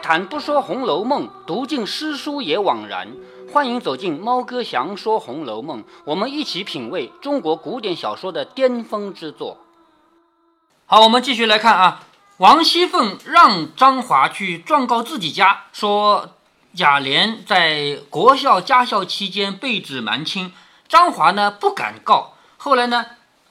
谈不说《红楼梦》，读尽诗书也枉然。欢迎走进猫哥祥说《红楼梦》，我们一起品味中国古典小说的巅峰之作。好，我们继续来看啊，王熙凤让张华去状告自己家，说贾琏在国校家校期间被指瞒亲，张华呢不敢告。后来呢，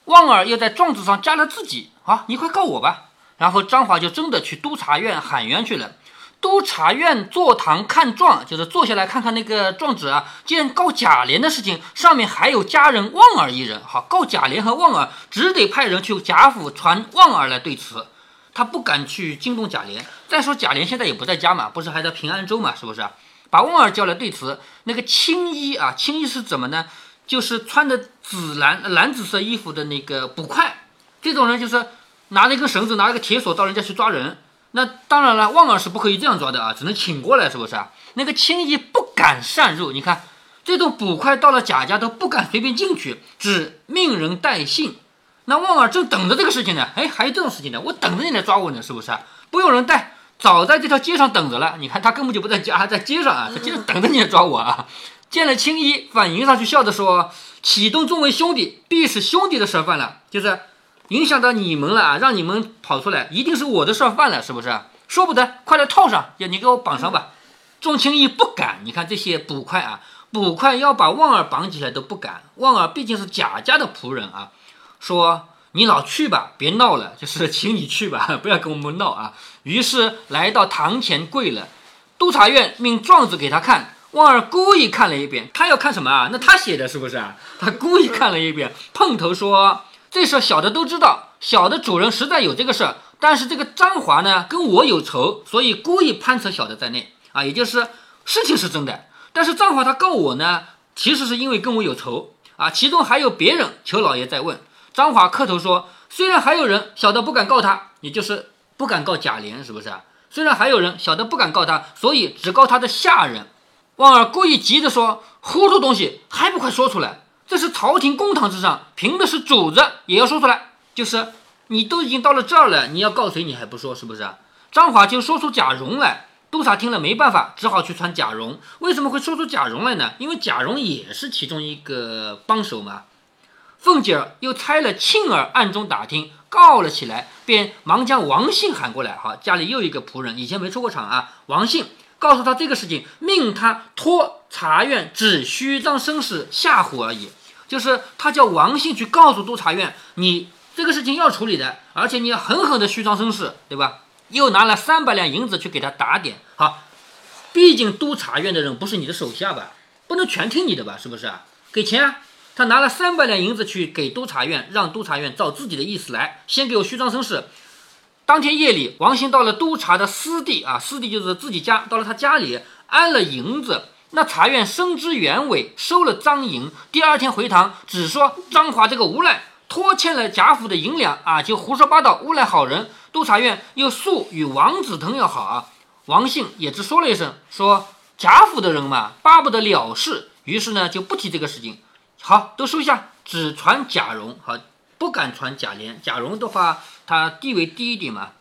旺儿又在状子上加了自己，啊，你快告我吧。然后张华就真的去督察院喊冤去了。督察院坐堂看状，就是坐下来看看那个状纸啊。见告贾琏的事情，上面还有家人旺儿一人。好，告贾琏和旺儿，只得派人去贾府传旺儿来对词。他不敢去惊动贾琏。再说贾琏现在也不在家嘛，不是还在平安州嘛？是不是？把旺儿叫来对词。那个青衣啊，青衣是怎么呢？就是穿的紫蓝蓝紫色衣服的那个捕快，这种人就是拿了一根绳子，拿了个铁锁到人家去抓人。那当然了，旺儿是不可以这样抓的啊，只能请过来，是不是啊？那个青衣不敢擅入，你看这种捕快到了贾家都不敢随便进去，只命人带信。那旺儿正等着这个事情呢，哎，还有这种事情呢，我等着你来抓我呢，是不是？不用人带，早在这条街上等着了。你看他根本就不在家，还在街上啊，在街上等着你来抓我啊。见了青衣，反迎上去，笑着说：“启东众位兄弟，必是兄弟的身份了，就是影响到你们了啊，让你们跑出来，一定是我的事儿犯了，是不是？说不得，快来套上，要你给我绑上吧。”众青衣不敢，你看这些捕快啊，捕快要把旺儿绑起来都不敢。旺儿毕竟是贾家的仆人啊，说你老去吧，别闹了，就是请你去吧，不要跟我们闹啊。于是来到堂前跪了，督察院命状子给他看。旺儿故意看了一遍，他要看什么啊？那他写的是不是啊？他故意看了一遍，碰头说：“这事小的都知道，小的主人实在有这个事儿，但是这个张华呢跟我有仇，所以故意攀扯小的在内啊。也就是事情是真的，但是张华他告我呢，其实是因为跟我有仇啊。其中还有别人，求老爷再问。张华磕头说：虽然还有人，小的不敢告他，也就是不敢告贾琏，是不是？虽然还有人，小的不敢告他，所以只告他的下人。”旺儿故意急着说：“糊涂东西，还不快说出来！这是朝廷公堂之上，凭的是主子，也要说出来。就是你都已经到了这儿了，你要告谁，你还不说，是不是？”张华就说出贾蓉来，督察听了没办法，只好去传贾蓉。为什么会说出贾蓉来呢？因为贾蓉也是其中一个帮手嘛。凤姐儿又差了庆儿暗中打听，告了起来，便忙将王信喊过来。好，家里又一个仆人，以前没出过场啊，王信。告诉他这个事情，命他托察院只虚张声势吓唬而已，就是他叫王信去告诉督察院，你这个事情要处理的，而且你要狠狠的虚张声势，对吧？又拿了三百两银子去给他打点。好，毕竟督察院的人不是你的手下吧，不能全听你的吧？是不是啊？给钱啊！他拿了三百两银子去给督察院，让督察院照自己的意思来，先给我虚张声势。当天夜里，王兴到了督察的私地啊，私地就是自己家，到了他家里安了银子。那察院深知原委，收了赃银。第二天回堂，只说张华这个无赖拖欠了贾府的银两啊，就胡说八道诬赖好人。督察院又诉与王子腾要好啊，王信也只说了一声，说贾府的人嘛，巴不得了事，于是呢就不提这个事情。好，都收下，只传贾蓉。好。不敢传贾琏，贾蓉的话，他地位低一点嘛。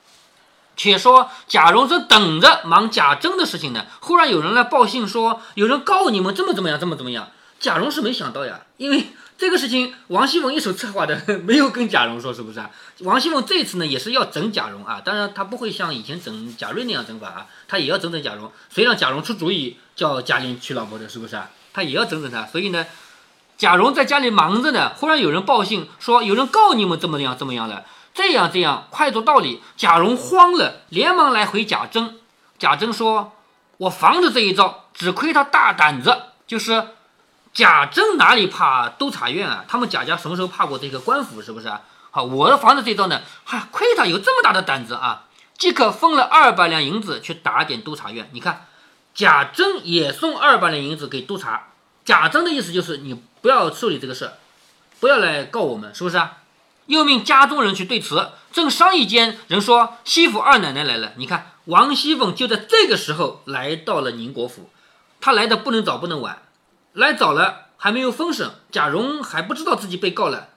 且说贾蓉正等着忙贾珍的事情呢，忽然有人来报信说，有人告你们这么怎么样，这么怎么样。贾蓉是没想到呀，因为这个事情王熙凤一手策划的，没有跟贾蓉说，是不是啊？王熙凤这次呢，也是要整贾蓉啊，当然他不会像以前整贾瑞那样整法啊，他也要整整贾蓉。谁让贾蓉出主意叫贾琏娶老婆的，是不是啊？他也要整整他，所以呢。贾蓉在家里忙着呢，忽然有人报信说有人告你们怎么样怎么样了，这样这样，快做道理。贾蓉慌了，连忙来回贾珍。贾珍说：“我防着这一招，只亏他大胆子。就是贾珍哪里怕督察院啊？他们贾家什么时候怕过这个官府？是不是？好，我的防着这一招呢，还，亏他有这么大的胆子啊！即可分了二百两银子去打点督察院。你看，贾珍也送二百两银子给督察。贾珍的意思就是你。”不要处理这个事，不要来告我们，是不是啊？又命家中人去对词。正商议间，人说西府二奶奶来了。你看，王熙凤就在这个时候来到了宁国府。她来的不能早，不能晚。来早了还没有封审，贾蓉还不知道自己被告了。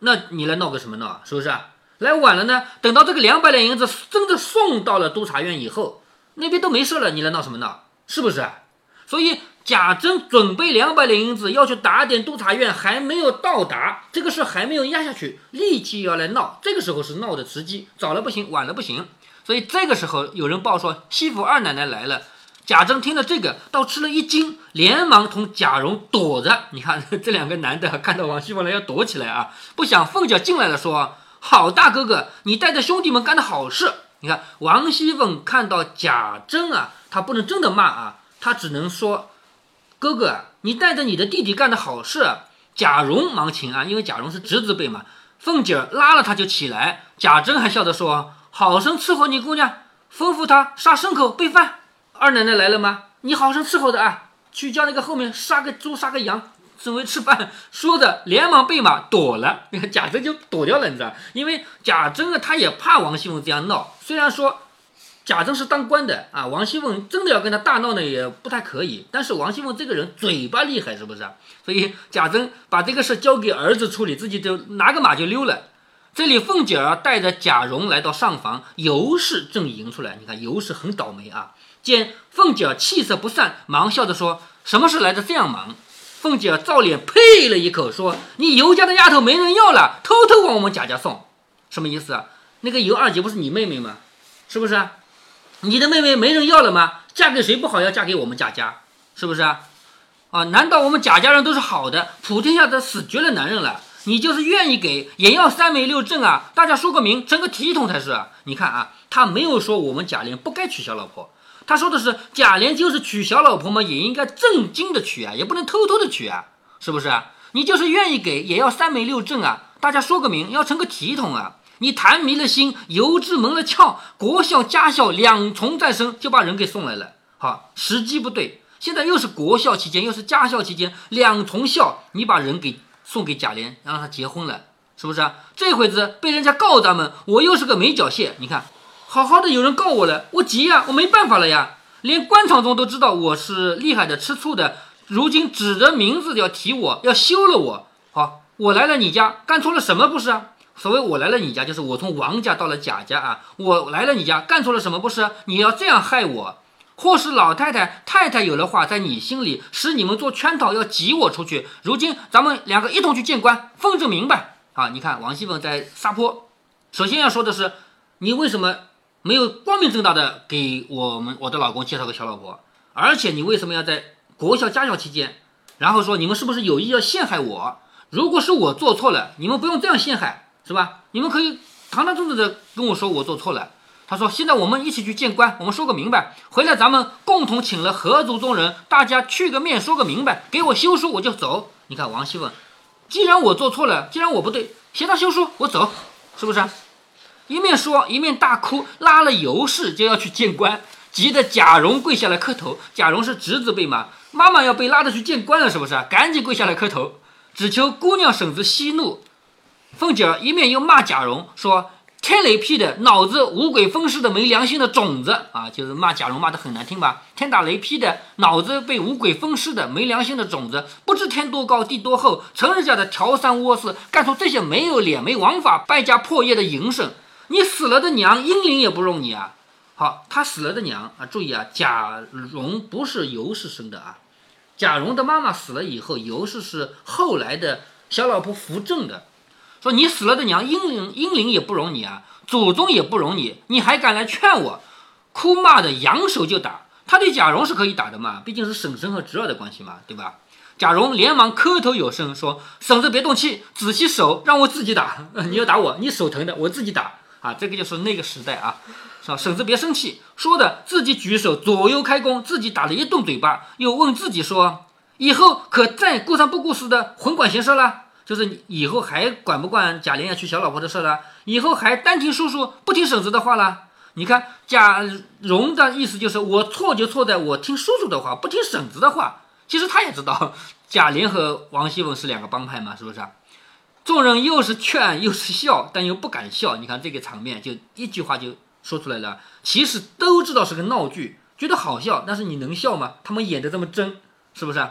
那你来闹个什么闹？是不是啊？来晚了呢？等到这个两百两银子真的送到了督察院以后，那边都没事了，你来闹什么闹？是不是？所以贾珍准备两百两银子要去打点督察院，还没有到达，这个事还没有压下去，立即要来闹。这个时候是闹的时机，早了不行，晚了不行。所以这个时候有人报说西府二奶奶来了。贾珍听了这个，倒吃了一惊，连忙同贾蓉躲着。你看 这两个男的看到王熙凤来要躲起来啊！不想凤姐进来了，说：“好大哥哥，你带着兄弟们干的好事。”你看王熙凤看到贾珍啊，他不能真的骂啊，他只能说：“哥哥，你带着你的弟弟干的好事。”贾蓉忙请安，因为贾蓉是侄子辈嘛。凤姐拉了他就起来，贾珍还笑着说：“好生伺候你姑娘，吩咐他杀牲口备饭。”二奶奶来了吗？你好生伺候的啊！去叫那个后面杀个猪杀个羊，准备吃饭。说着，连忙备马躲了。那 个贾珍就躲掉了，你知道？因为贾珍啊，他也怕王熙凤这样闹。虽然说贾珍是当官的啊，王熙凤真的要跟他大闹呢，也不太可以。但是王熙凤这个人嘴巴厉害，是不是？所以贾珍把这个事交给儿子处理，自己就拿个马就溜了。这里凤姐儿带着贾蓉来到上房，尤氏正迎出来。你看尤氏很倒霉啊。见凤姐儿气色不善，忙笑着说：“什么事来的这样忙？”凤姐儿照脸呸了一口，说：“你尤家的丫头没人要了，偷偷往我们贾家送，什么意思啊？那个尤二姐不是你妹妹吗？是不是？你的妹妹没人要了吗？嫁给谁不好，要嫁给我们贾家，是不是啊？啊？难道我们贾家人都是好的，普天下的死绝了男人了？你就是愿意给，也要三媒六证啊！大家说个名，成个体统才是。你看啊，他没有说我们贾琏不该娶小老婆。”他说的是贾琏就是娶小老婆嘛，也应该正经的娶啊，也不能偷偷的娶啊，是不是啊？你就是愿意给，也要三媒六证啊，大家说个名，要成个体统啊。你谈迷了心，油脂蒙了窍，国孝家孝两重在身，就把人给送来了。好，时机不对，现在又是国孝期间，又是家孝期间，两重孝，你把人给送给贾琏，让他结婚了，是不是啊？这会子被人家告咱们，我又是个没脚蟹，你看。好好的有人告我了，我急呀，我没办法了呀。连官场中都知道我是厉害的、吃醋的，如今指着名字要提我，要休了我。好，我来了你家，干错了什么不是啊？所谓我来了你家，就是我从王家到了贾家啊。我来了你家，干错了什么不是？你要这样害我，或是老太太、太太有了话在你心里，使你们做圈套，要挤我出去。如今咱们两个一同去见官，分证明白。啊，你看王熙凤在撒泼。首先要说的是，你为什么？没有光明正大的给我们我的老公介绍个小老婆，而且你为什么要在国孝家孝期间，然后说你们是不是有意要陷害我？如果是我做错了，你们不用这样陷害，是吧？你们可以堂堂正正的跟我说我做错了。他说现在我们一起去见官，我们说个明白，回来咱们共同请了合族中人，大家去个面说个明白，给我休书我就走。你看王熙凤，既然我做错了，既然我不对，写到休书我走，是不是？一面说一面大哭，拉了尤氏就要去见官，急得贾蓉跪下来磕头。贾蓉是侄子辈嘛，妈妈要被拉着去见官了，是不是？赶紧跪下来磕头，只求姑娘婶子息怒。凤姐儿一面又骂贾蓉说：“天雷劈的，脑子五鬼分尸的，没良心的种子啊！”就是骂贾蓉骂得很难听吧？天打雷劈的，脑子被五鬼分尸的，没良心的种子，不知天多高地多厚，成人家的挑三窝四，干出这些没有脸没王法败家破业的营生。你死了的娘，英灵也不容你啊！好，他死了的娘啊，注意啊，贾蓉不是尤氏生的啊。贾蓉的妈妈死了以后，尤氏是后来的小老婆扶正的。说你死了的娘，英灵英灵也不容你啊，祖宗也不容你，你还敢来劝我？哭骂的扬手就打。他对贾蓉是可以打的嘛，毕竟是婶婶和侄儿的关系嘛，对吧？贾蓉连忙磕头有声说：“婶子别动气，仔细手，让我自己打。你要打我，你手疼的，我自己打。”啊，这个就是那个时代啊，是吧？婶子别生气，说的自己举手左右开弓，自己打了一顿嘴巴，又问自己说：以后可再顾三不顾四的混管闲事了？就是以后还管不管贾琏要娶小老婆的事了？以后还单听叔叔不听婶子的话了？你看贾蓉的意思就是，我错就错在我听叔叔的话，不听婶子的话。其实他也知道贾琏和王熙凤是两个帮派嘛，是不是？众人又是劝又是笑，但又不敢笑。你看这个场面，就一句话就说出来了。其实都知道是个闹剧，觉得好笑，但是你能笑吗？他们演的这么真，是不是？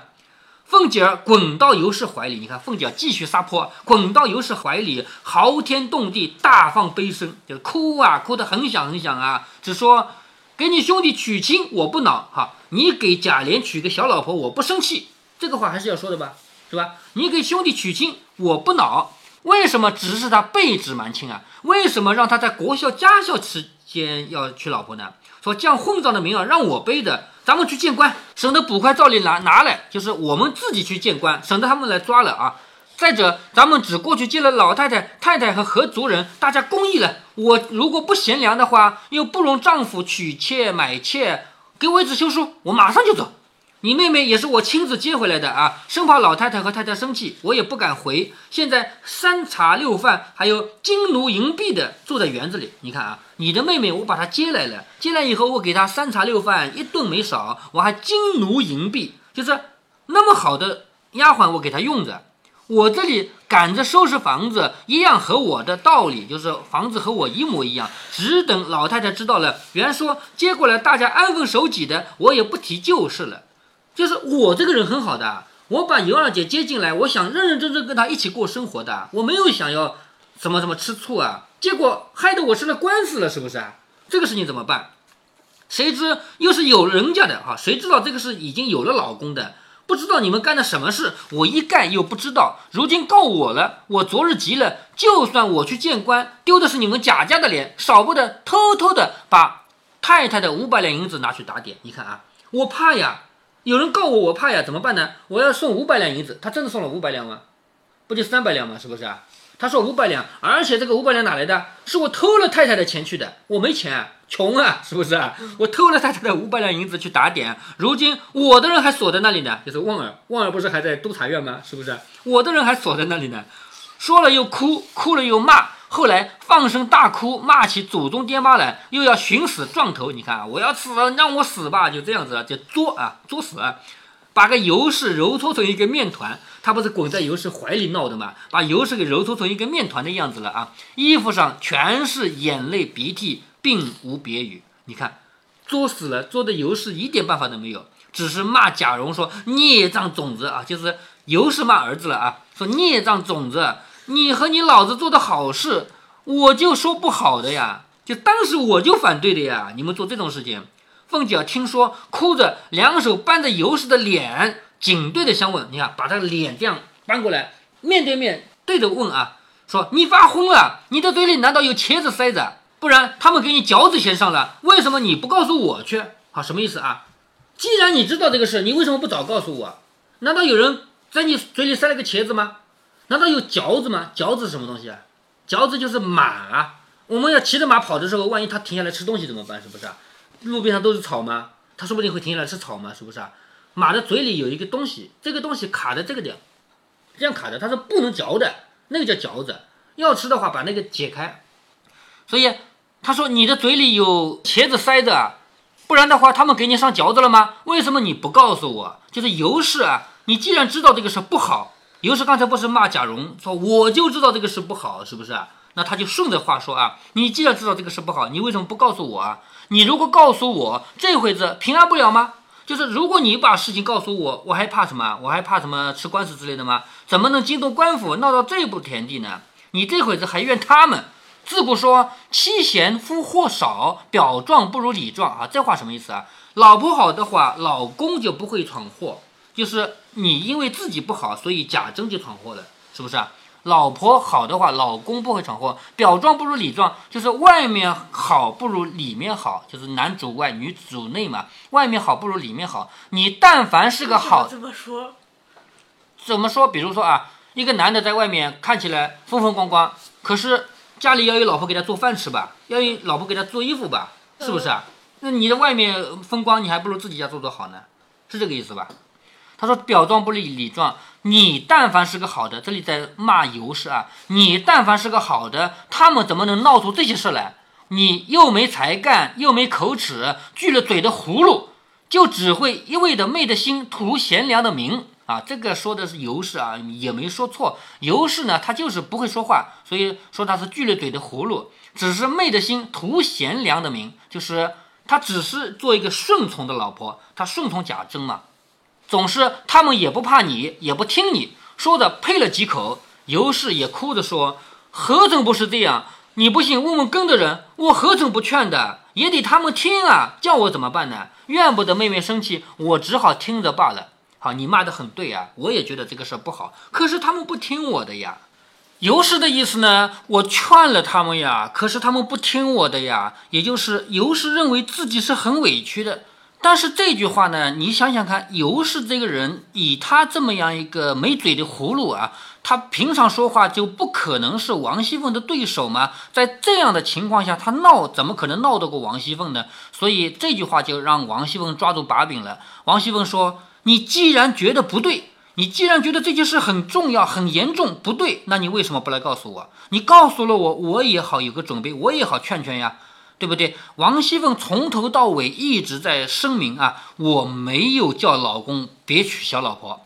凤姐儿滚到尤氏怀里，你看凤姐儿继续撒泼，滚到尤氏怀里，嚎天动地，大放悲声，就哭啊，哭得很响很响啊，只说给你兄弟娶亲我不恼哈，你给贾琏娶个小老婆我不生气，这个话还是要说的吧，是吧？你给兄弟娶亲我不恼，为什么只是他背指蛮亲啊？为什么让他在国校家校期间要娶老婆呢？说降混账的名啊，让我背的，咱们去见官，省得捕快照例拿拿来，就是我们自己去见官，省得他们来抓了啊。再者，咱们只过去见了老太太、太太和何族人，大家公义了。我如果不贤良的话，又不容丈夫娶妾买妾，给我一纸休书，我马上就走。你妹妹也是我亲自接回来的啊，生怕老太太和太太生气，我也不敢回。现在三茶六饭，还有金奴银币的住在园子里。你看啊，你的妹妹我把她接来了，接来以后我给她三茶六饭，一顿没少，我还金奴银币，就是那么好的丫鬟，我给她用着。我这里赶着收拾房子，一样和我的道理，就是房子和我一模一样，只等老太太知道了，原说接过来大家安分守己的，我也不提旧事了。就是我这个人很好的，我把尤二姐接进来，我想认认真真跟她一起过生活的，我没有想要什么什么吃醋啊，结果害得我吃了官司了，是不是啊？这个事情怎么办？谁知又是有人家的啊，谁知道这个是已经有了老公的？不知道你们干的什么事，我一概又不知道。如今告我了，我昨日急了，就算我去见官，丢的是你们贾家的脸，少不得偷偷的把太太的五百两银子拿去打点。你看啊，我怕呀，有人告我，我怕呀，怎么办呢？我要送五百两银子，他真的送了五百两吗？不就三百两吗？是不是啊？他说五百两，而且这个五百两哪来的？是我偷了太太的钱去的，我没钱。穷啊，是不是啊？我偷了太太的五百两银子去打点，如今我的人还锁在那里呢。就是旺儿，旺儿不是还在督察院吗？是不是？我的人还锁在那里呢。说了又哭，哭了又骂，后来放声大哭，骂起祖宗爹妈来，又要寻死撞头。你看啊，我要死，让我死吧，就这样子，就作啊，作死，把个尤氏揉搓成一个面团。他不是滚在尤氏怀里闹的吗？把尤氏给揉搓成一个面团的样子了啊！衣服上全是眼泪鼻涕。并无别语，你看，作死了，作的尤氏一点办法都没有，只是骂贾蓉说孽障种子啊，就是尤氏骂儿子了啊，说孽障种子，你和你老子做的好事，我就说不好的呀，就当时我就反对的呀，你们做这种事情。凤姐听说，哭着两手扳着尤氏的脸，紧对着相问，你看，把他的脸这样扳过来，面对面对着问啊，说你发昏了，你的嘴里难道有茄子塞着？不然他们给你饺子先上了，为什么你不告诉我去？好，什么意思啊？既然你知道这个事，你为什么不早告诉我？难道有人在你嘴里塞了个茄子吗？难道有嚼子吗？嚼子是什么东西啊？嚼子就是马啊！我们要骑着马跑的时候，万一它停下来吃东西怎么办？是不是啊？路边上都是草吗？它说不定会停下来吃草吗？是不是啊？马的嘴里有一个东西，这个东西卡在这个地方，这样卡着，它是不能嚼的，那个叫嚼子。要吃的话，把那个解开。所以他说你的嘴里有茄子塞着，不然的话他们给你上嚼子了吗？为什么你不告诉我？就是尤氏啊，你既然知道这个事不好，尤氏刚才不是骂贾蓉说我就知道这个事不好，是不是？那他就顺着话说啊，你既然知道这个事不好，你为什么不告诉我啊？你如果告诉我，这会子平安不了吗？就是如果你把事情告诉我，我还怕什么？我还怕什么吃官司之类的吗？怎么能惊动官府闹到这步田地呢？你这会子还怨他们？自古说妻贤夫祸少，表壮不如里壮啊，这话什么意思啊？老婆好的话，老公就不会闯祸。就是你因为自己不好，所以贾珍就闯祸了，是不是啊？老婆好的话，老公不会闯祸。表状不如里状，就是外面好不如里面好，就是男主外女主内嘛。外面好不如里面好。你但凡是个好，怎么说？怎么说？比如说啊，一个男的在外面看起来风风光光，可是。家里要有老婆给他做饭吃吧，要有老婆给他做衣服吧，是不是啊？那你的外面风光，你还不如自己家做做好呢，是这个意思吧？他说表壮不理里壮，你但凡是个好的，这里在骂尤氏啊，你但凡是个好的，他们怎么能闹出这些事来？你又没才干，又没口齿，锯了嘴的葫芦，就只会一味的昧着心，图贤良的名。啊，这个说的是尤氏啊，也没说错。尤氏呢，他就是不会说话，所以说他是锯了嘴的葫芦，只是昧着心图贤良的名，就是他只是做一个顺从的老婆，他顺从贾珍嘛。总是他们也不怕你，也不听你说的，呸了几口。尤氏也哭着说：“何曾不是这样？你不信，问问跟的人，我何曾不劝的？也得他们听啊，叫我怎么办呢？怨不得妹妹生气，我只好听着罢了。好，你骂的很对啊，我也觉得这个事儿不好，可是他们不听我的呀。尤氏的意思呢，我劝了他们呀，可是他们不听我的呀。也就是尤氏认为自己是很委屈的。但是这句话呢，你想想看，尤氏这个人，以他这么样一个没嘴的葫芦啊，他平常说话就不可能是王熙凤的对手吗？在这样的情况下，他闹怎么可能闹得过王熙凤呢？所以这句话就让王熙凤抓住把柄了。王熙凤说：“你既然觉得不对。”你既然觉得这件事很重要、很严重，不对，那你为什么不来告诉我？你告诉了我，我也好有个准备，我也好劝劝呀，对不对？王熙凤从头到尾一直在声明啊，我没有叫老公别娶小老婆，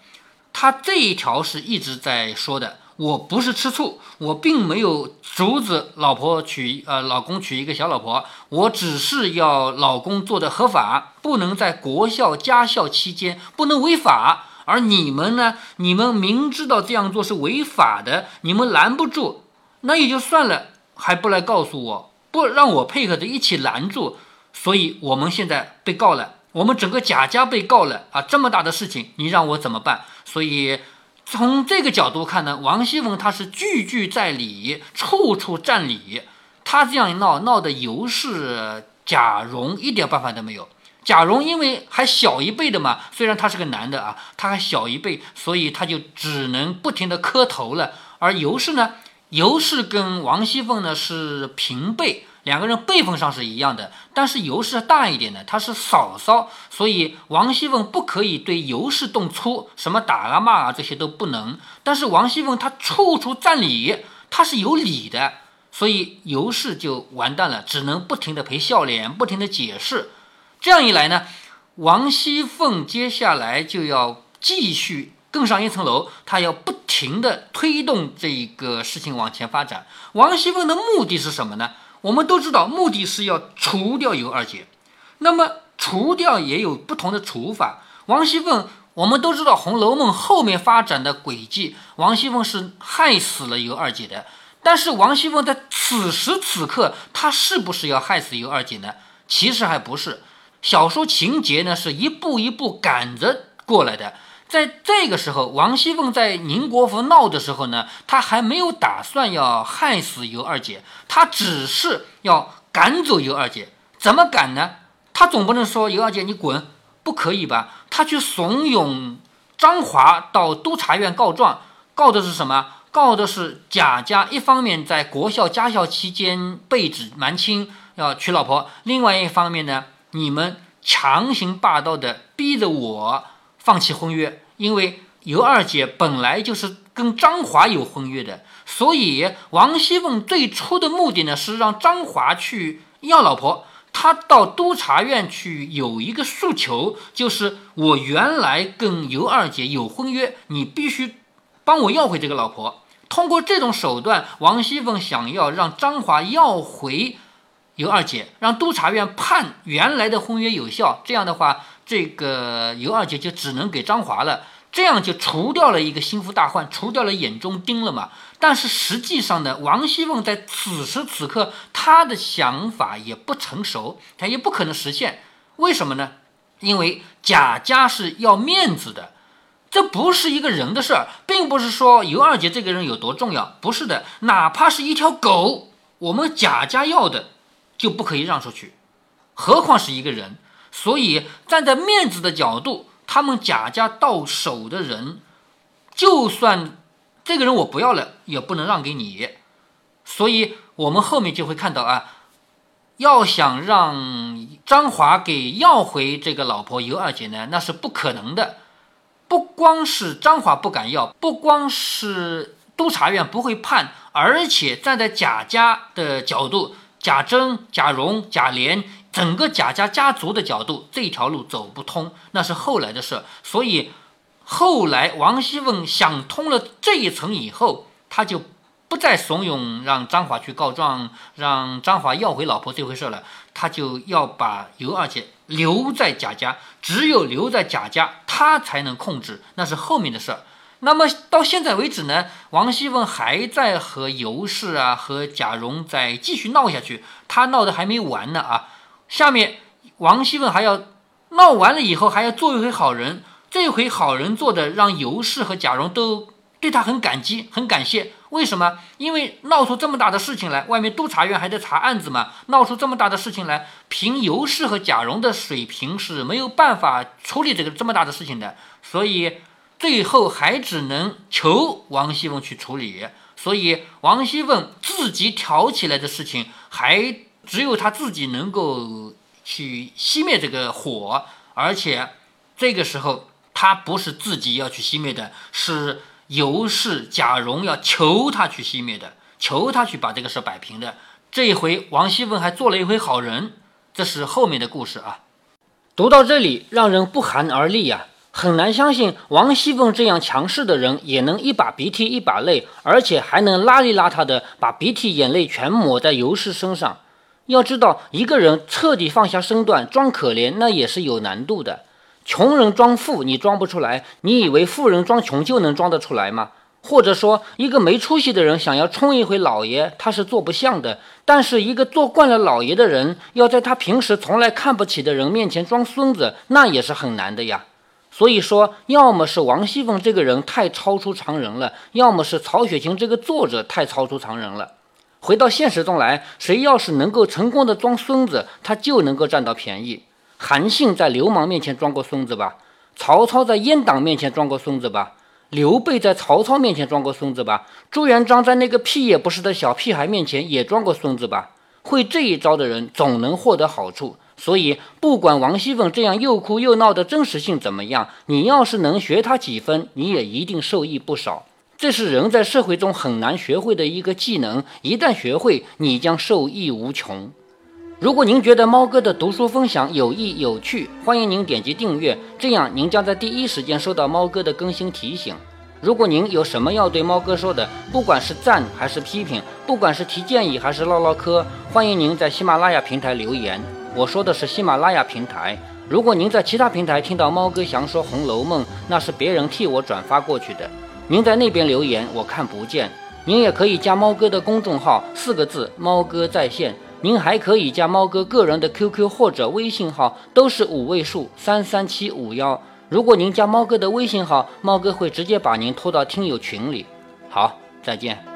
她这一条是一直在说的。我不是吃醋，我并没有阻止老婆娶呃老公娶一个小老婆，我只是要老公做的合法，不能在国孝家孝期间不能违法。而你们呢？你们明知道这样做是违法的，你们拦不住，那也就算了，还不来告诉我，不让我配合着一起拦住，所以我们现在被告了，我们整个贾家被告了啊！这么大的事情，你让我怎么办？所以从这个角度看呢，王熙凤她是句句在理，处处占理，她这样一闹，闹得尤氏、贾蓉一点办法都没有。贾蓉因为还小一辈的嘛，虽然他是个男的啊，他还小一辈，所以他就只能不停的磕头了。而尤氏呢，尤氏跟王熙凤呢是平辈，两个人辈分上是一样的，但是尤氏大一点的，她是嫂嫂，所以王熙凤不可以对尤氏动粗，什么打啊骂啊这些都不能。但是王熙凤她处处占理，她是有理的，所以尤氏就完蛋了，只能不停的赔笑脸，不停的解释。这样一来呢，王熙凤接下来就要继续更上一层楼，他要不停的推动这个事情往前发展。王熙凤的目的是什么呢？我们都知道，目的是要除掉尤二姐。那么除掉也有不同的除法。王熙凤，我们都知道《红楼梦》后面发展的轨迹，王熙凤是害死了尤二姐的。但是王熙凤在此时此刻，她是不是要害死尤二姐呢？其实还不是。小说情节呢是一步一步赶着过来的，在这个时候，王熙凤在宁国府闹的时候呢，她还没有打算要害死尤二姐，她只是要赶走尤二姐。怎么赶呢？她总不能说尤二姐你滚，不可以吧？她去怂恿张华到督察院告状，告的是什么？告的是贾家一方面在国孝家孝期间被指瞒亲要娶老婆，另外一方面呢？你们强行霸道的逼着我放弃婚约，因为尤二姐本来就是跟张华有婚约的，所以王熙凤最初的目的呢是让张华去要老婆，他到督察院去有一个诉求，就是我原来跟尤二姐有婚约，你必须帮我要回这个老婆。通过这种手段，王熙凤想要让张华要回。尤二姐让督察院判原来的婚约有效，这样的话，这个尤二姐就只能给张华了，这样就除掉了一个心腹大患，除掉了眼中钉了嘛。但是实际上呢，王熙凤在此时此刻，她的想法也不成熟，她也不可能实现。为什么呢？因为贾家是要面子的，这不是一个人的事儿，并不是说尤二姐这个人有多重要，不是的，哪怕是一条狗，我们贾家要的。就不可以让出去，何况是一个人。所以站在面子的角度，他们贾家到手的人，就算这个人我不要了，也不能让给你。所以我们后面就会看到啊，要想让张华给要回这个老婆尤二姐呢，那是不可能的。不光是张华不敢要，不光是督察院不会判，而且站在贾家的角度。贾珍、贾蓉、贾琏，整个贾家家族的角度，这条路走不通，那是后来的事。所以后来王熙凤想通了这一层以后，他就不再怂恿让张华去告状，让张华要回老婆这回事了。他就要把尤二姐留在贾家，只有留在贾家，他才能控制，那是后面的事。那么到现在为止呢，王熙凤还在和尤氏啊、和贾蓉在继续闹下去，她闹得还没完呢啊！下面王熙凤还要闹完了以后还要做一回好人，这回好人做的让尤氏和贾蓉都对他很感激，很感谢。为什么？因为闹出这么大的事情来，外面督察院还在查案子嘛，闹出这么大的事情来，凭尤氏和贾蓉的水平是没有办法处理这个这么大的事情的，所以最后还只能求王熙凤去处理。所以王熙凤自己挑起来的事情，还只有他自己能够去熄灭这个火，而且这个时候他不是自己要去熄灭的，是。尤氏、贾蓉要求他去熄灭的，求他去把这个事摆平的。这一回，王熙凤还做了一回好人，这是后面的故事啊。读到这里，让人不寒而栗呀，很难相信王熙凤这样强势的人，也能一把鼻涕一把泪，而且还能邋里邋遢的把鼻涕眼泪全抹在尤氏身上。要知道，一个人彻底放下身段，装可怜，那也是有难度的。穷人装富，你装不出来。你以为富人装穷就能装得出来吗？或者说，一个没出息的人想要充一回老爷，他是做不像的。但是，一个做惯了老爷的人，要在他平时从来看不起的人面前装孙子，那也是很难的呀。所以说，要么是王熙凤这个人太超出常人了，要么是曹雪芹这个作者太超出常人了。回到现实中来，谁要是能够成功的装孙子，他就能够占到便宜。韩信在流氓面前装过孙子吧？曹操在阉党面前装过孙子吧？刘备在曹操面前装过孙子吧？朱元璋在那个屁也不是的小屁孩面前也装过孙子吧？会这一招的人总能获得好处。所以，不管王熙凤这样又哭又闹的真实性怎么样，你要是能学他几分，你也一定受益不少。这是人在社会中很难学会的一个技能，一旦学会，你将受益无穷。如果您觉得猫哥的读书分享有益有趣，欢迎您点击订阅，这样您将在第一时间收到猫哥的更新提醒。如果您有什么要对猫哥说的，不管是赞还是批评，不管是提建议还是唠唠嗑，欢迎您在喜马拉雅平台留言。我说的是喜马拉雅平台。如果您在其他平台听到猫哥详说《红楼梦》，那是别人替我转发过去的。您在那边留言，我看不见。您也可以加猫哥的公众号，四个字：猫哥在线。您还可以加猫哥个人的 QQ 或者微信号，都是五位数三三七五幺。如果您加猫哥的微信号，猫哥会直接把您拖到听友群里。好，再见。